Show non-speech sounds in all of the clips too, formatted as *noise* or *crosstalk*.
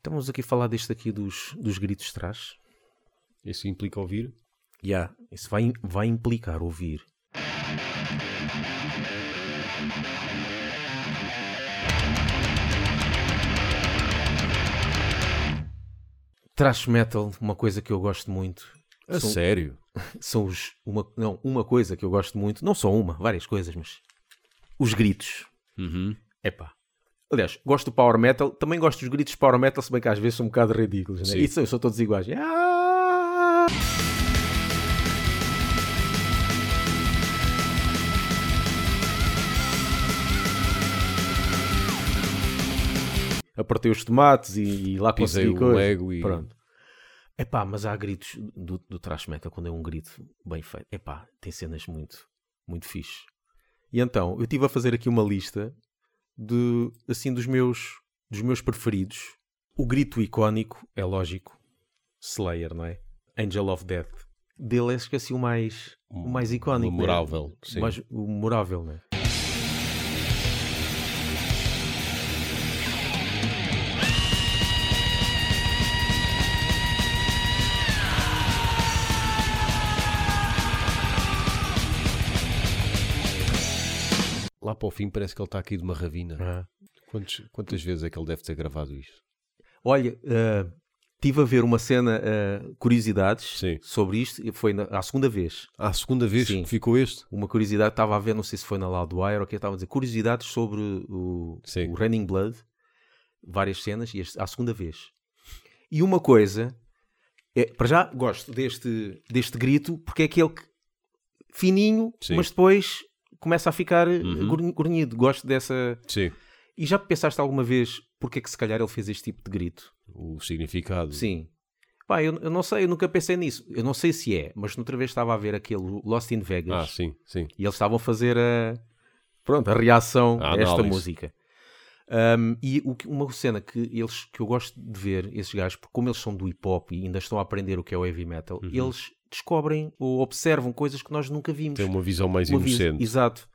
Estamos aqui a falar deste aqui dos, dos gritos de trás. Isso implica ouvir? Já, yeah, isso vai, vai implicar ouvir. Thrash metal, uma coisa que eu gosto muito. A são, sério? *laughs* São os. Uma, não, uma coisa que eu gosto muito, não só uma, várias coisas, mas. Os gritos. Uhum. Epá. Aliás, gosto do power metal, também gosto dos gritos power metal, se bem que às vezes são um bocado ridículos, né? Isso são todos iguais. Ah! Apertei os tomates e, e lá Pisei consegui o. Lego e... Pronto. Epá, mas há gritos do, do thrash metal quando é um grito bem feito. Epá, tem cenas muito, muito fixe. E então, eu estive a fazer aqui uma lista de, assim, dos meus, dos meus preferidos. O grito icónico, é lógico, Slayer, não é? Angel of Death. Dele é esqueci o mais, o mais icónico. O memorável, né? sim. O, mais, o memorável, não é? Para o fim parece que ele está aqui de uma ravina. Uhum. Quantos, quantas vezes é que ele deve ter gravado isto? Olha, uh, tive a ver uma cena, uh, curiosidades Sim. sobre isto, e foi na, à segunda vez. À segunda vez Sim. que ficou este? Uma curiosidade, estava a ver, não sei se foi na Loudwire ou que estava a dizer, curiosidades sobre o, o Raining Blood, várias cenas, e este, à segunda vez. E uma coisa, é, para já gosto deste, deste grito, porque é aquele que, fininho, Sim. mas depois começa a ficar Uhum. grunhido. Gosto dessa. Sim. E já pensaste alguma vez porque é que se calhar ele fez este tipo de grito? O significado. Sim. Pá, eu, eu não sei, eu nunca pensei nisso. Eu não sei se é, mas noutra vez estava a ver aquele Lost in Vegas Ah, sim, sim. e eles estavam a fazer a, pronto, a reação A a, esta música. Um, e o uma cena que, eles, que eu gosto de ver, esses gajos, porque como eles são do hip hop e ainda estão a aprender o que é o heavy metal, Uhum. eles descobrem ou observam coisas que nós nunca vimos. Tem uma visão mais Uma vis- inocente. Exato.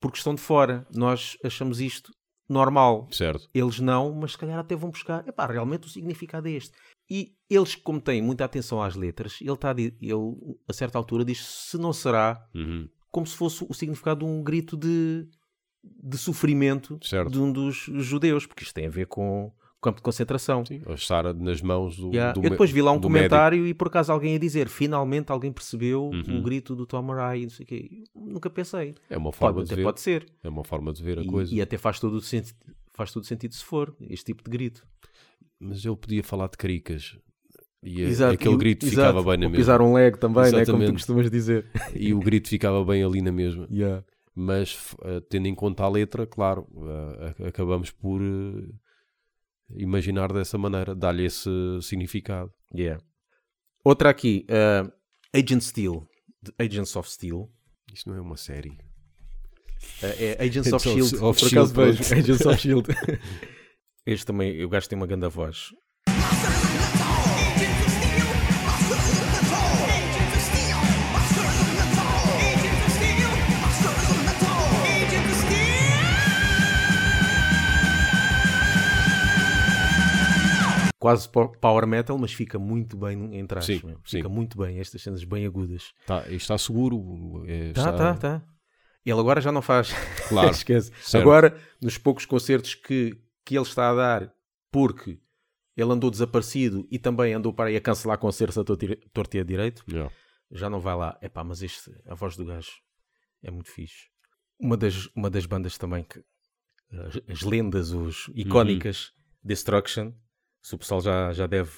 Porque estão de fora. Nós achamos isto normal. Certo. Eles não, mas se calhar até vão buscar. Epá, realmente o significado é este. E eles, como têm muita atenção às letras, ele, di- ele a certa altura diz se não será Uhum. como se fosse o significado de um grito de, de sofrimento Certo. de um dos judeus, porque isto tem a ver com o campo de concentração. Sim. Ou estar nas mãos do. Yeah. do Eu depois vi lá um comentário e por acaso alguém a dizer finalmente alguém percebeu Uhum. o grito do Tom Murray, não sei o quê. Eu Nunca pensei. médico. É uma forma Pode, de ver. pode ser. É uma forma de ver a E, coisa. e até faz todo, o senti- faz todo sentido se for este tipo de grito. Mas ele podia falar de caricas. E Exato. aquele E grito exato. ficava bem na mesma. pisar um leg também, né? como tu costumas dizer. E o grito ficava bem ali na mesma. Yeah. Mas eh, tendo em conta a letra, claro, a- acabamos por eh, imaginar dessa maneira, dar-lhe esse significado. Yeah. Outra aqui, uh, Agent Steel, Agents of Steel. Isto não é uma série. Uh, é Agents of Agents Shield. of Por Shield, acaso vejo. Agents of *laughs* Shield. *laughs* este também, o gajo tem uma grande voz. Quase po- power metal, mas fica muito bem em trás. Sim, meu. sim. Fica muito bem, estas cenas bem agudas. Tá, está seguro. é, Tá, está- tá, tá. Ele agora já não faz. Claro. *laughs* Esquece. Certo. Agora, nos poucos concertos que, que ele está a dar, porque ele andou desaparecido e também andou para aí a cancelar concertos a e a direito, Yeah. já não vai lá. Epá, mas este, a voz do gajo é muito fixe. Uma das, uma das bandas também que as, as lendas, os icónicas, Destruction, se o pessoal já, já, deve,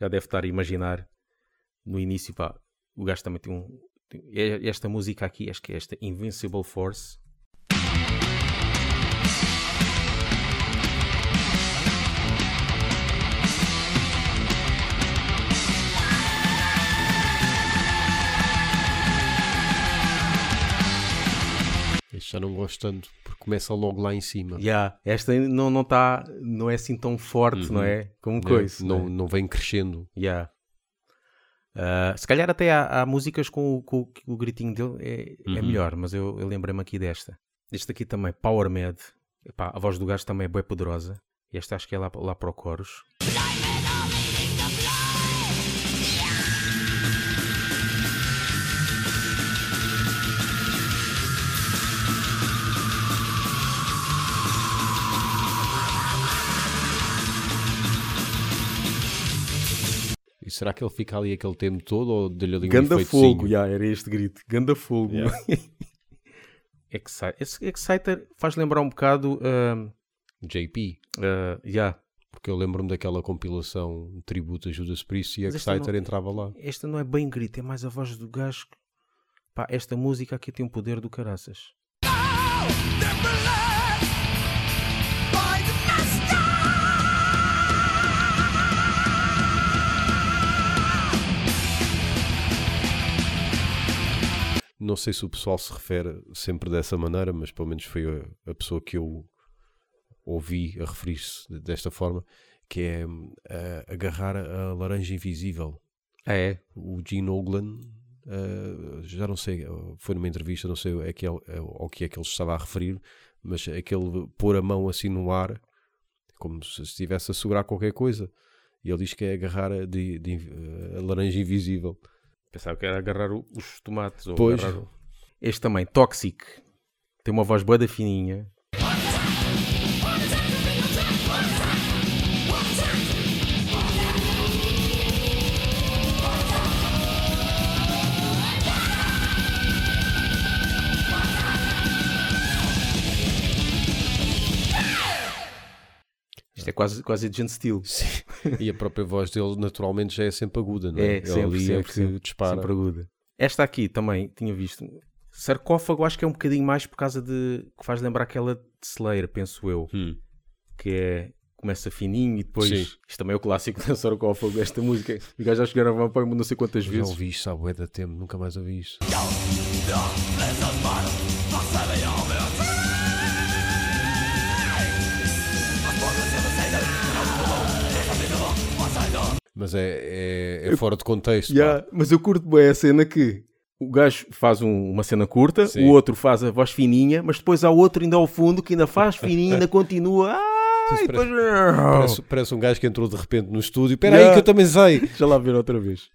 já deve estar a imaginar no início, pá, o gajo também tem um. tem- é- Esta música aqui, acho que é esta Invincible Force. Já não gosto tanto, começa logo lá em cima. Yeah, esta não, não, tá, não é assim tão forte, Uhum. não é? Como Né? coisa. não, né? não vem crescendo. Yeah. Ah, se calhar até há, há músicas com, o- com o- gritinho dele é, é Uhum. melhor, mas eu, eu lembrei-me aqui desta. Este aqui também, Power Mad. Epá, a voz do gajo também é bem poderosa. E esta acho que é lá, lá para o Coros. Será que ele fica ali aquele tempo todo ou deu-lhe ali um Ganda efeitozinho? fogo, já, era este grito. Ganda fogo. Yeah. *laughs* Excite- Esse Exciter faz lembrar um bocado. ah, JP. ah, já, Porque eu lembro-me daquela compilação de tributo a Judas Priest e Mas Exciter não- entrava lá. esta não é bem grito, é mais a voz do gajo. que- Pá, esta música aqui tem um poder do caraças. Não sei se o pessoal se refere sempre dessa maneira, mas pelo menos foi a, a pessoa que eu ouvi a referir-se desta forma, que é hum, a- agarrar a laranja invisível. Ah, é? O Gene Oglan, eh, já não sei, eh, foi numa entrevista, não sei é que ele- é- ao que é que ele estava a referir, mas aquele pôr a mão assim no ar, como se estivesse a segurar qualquer coisa. E ele diz que é agarrar a, de- de- eh, a laranja invisível. Pensava que era agarrar o- os tomates. Ou Pois. agarrar o- Este também, Toxic. Tem uma voz boa da fininha. Quase, quase Agent Steel. Sim. e a própria voz dele naturalmente já é sempre aguda, não é? É, Ele sempre, ali é sempre, que sempre, dispara. sempre aguda. Esta aqui também tinha visto. Sarcófago acho que é um bocadinho mais por causa de. que faz lembrar aquela de Slayer, penso eu. Hum. Que é. começa fininho e depois. Sim. Isto também é o clássico *laughs* da Sarcófago, esta música. Os gajos já chegaram a para não sei quantas Já vezes. ouvi isto há bué da tempo, nunca mais ouvi isto. Mas é, é, é fora de contexto. Yeah, mas eu curto bem a cena que o gajo faz um- uma cena curta, Sim. o outro faz a voz fininha, mas depois há outro ainda ao fundo que ainda faz fininho, ainda continua. *laughs* Ah, e depois... Parece, parece um gajo que entrou de repente no estúdio. Espera Yeah. aí que eu também sei. Deixa lá ver outra vez.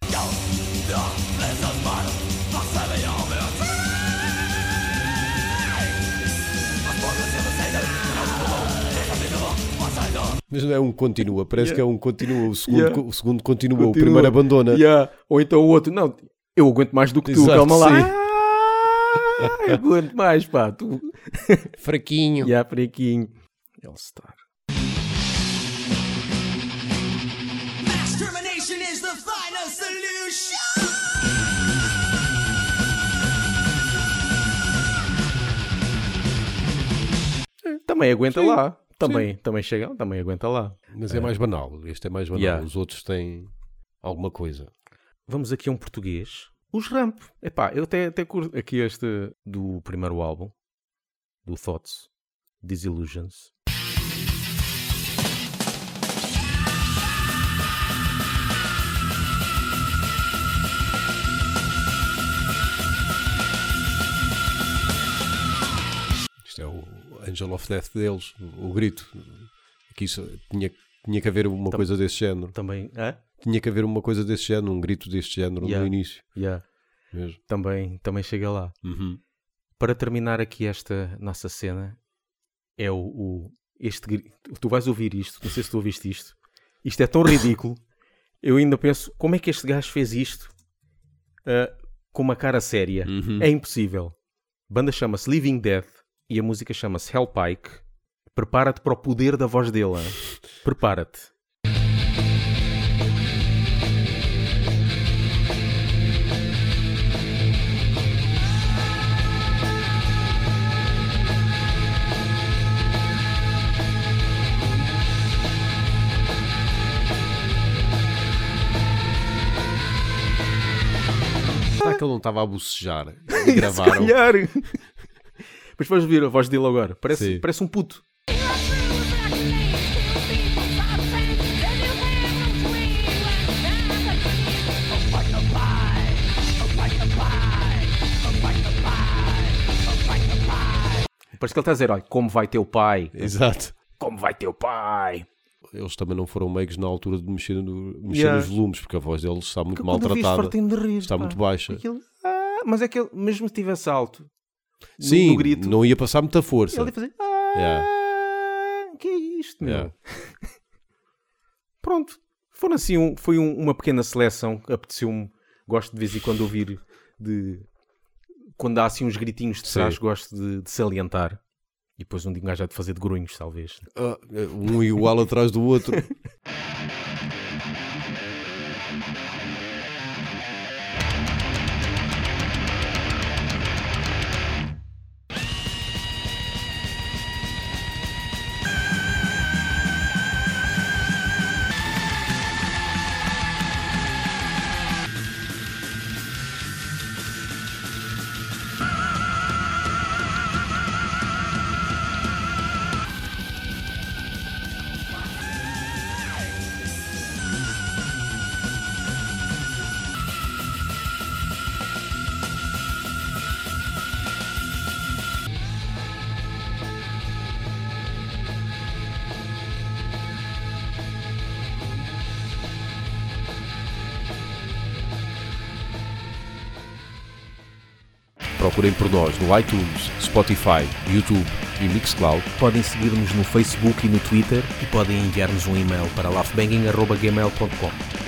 Mas não é um continua, parece Yeah. que é um continua. O segundo, Yeah. o segundo continua, o Continua. primeiro abandona. Yeah. Ou então o outro, não, eu aguento mais do que tu, Exato, calma lá. Ah, eu aguento mais, pá, tu. *laughs* Fraquinho. Yeah, fraquinho. All-Star. Mass termination is the final solution. Também aguenta Sim, lá. Também, também chega, também aguenta lá. Mas é mais banal. Este é mais banal. Yeah. Os outros têm alguma coisa. Vamos aqui a um português. Os Ramp. Epá, eu até, até curto aqui este do primeiro álbum, do Thoughts, Disillusions. Angel of Death deles, o, o grito. Aqui isso, tinha, tinha que haver uma Tam- coisa desse género. Também, hã? Tinha que haver uma coisa desse género, um grito deste género Yeah. no início. Yeah, Mesmo. também, também chega lá. Uhum. Para terminar aqui esta nossa cena, é o, o- este Tu vais ouvir isto, não sei se tu ouviste isto. Isto é tão ridículo. *laughs* Eu ainda penso, como é que este gajo fez isto ah, com uma cara séria? Uhum. É impossível. A banda chama-se Living Death e a música chama-se Hellpike. Prepara-te para o poder da voz dele. Prepara-te. Será que ele não estava a bocejar e *laughs* gravaram? Mas vais ouvir a voz dele agora. Parece, Sim. parece um puto. Parece que ele está a dizer: olha, como vai teu pai? Exato. como vai teu pai? Eles também não foram meigos na altura de mexer, no- mexer Yeah. nos volumes, porque a voz deles está muito maltratada, rir, está pá. muito baixa. Aquilo- ah, mas é que ele, mesmo se tivesse alto, Sim, no grito, não ia passar muita força. ele ia fazer ah, que é isto? Yeah. *laughs* Pronto, foram assim, um- foi um- uma pequena seleção, apeteceu-me, gosto de vez em quando ouvir de quando há assim uns gritinhos de Sim. trás, gosto de, de salientar. E depois um dia um gajo há de fazer de grunhos, talvez. Ah, um igual atrás do outro. *laughs* Procurem por nós no iTunes, Spotify, YouTube e Mixcloud. Podem seguir-nos no Facebook e no Twitter e podem enviar-nos um e-mail para laughbanging.gmail.com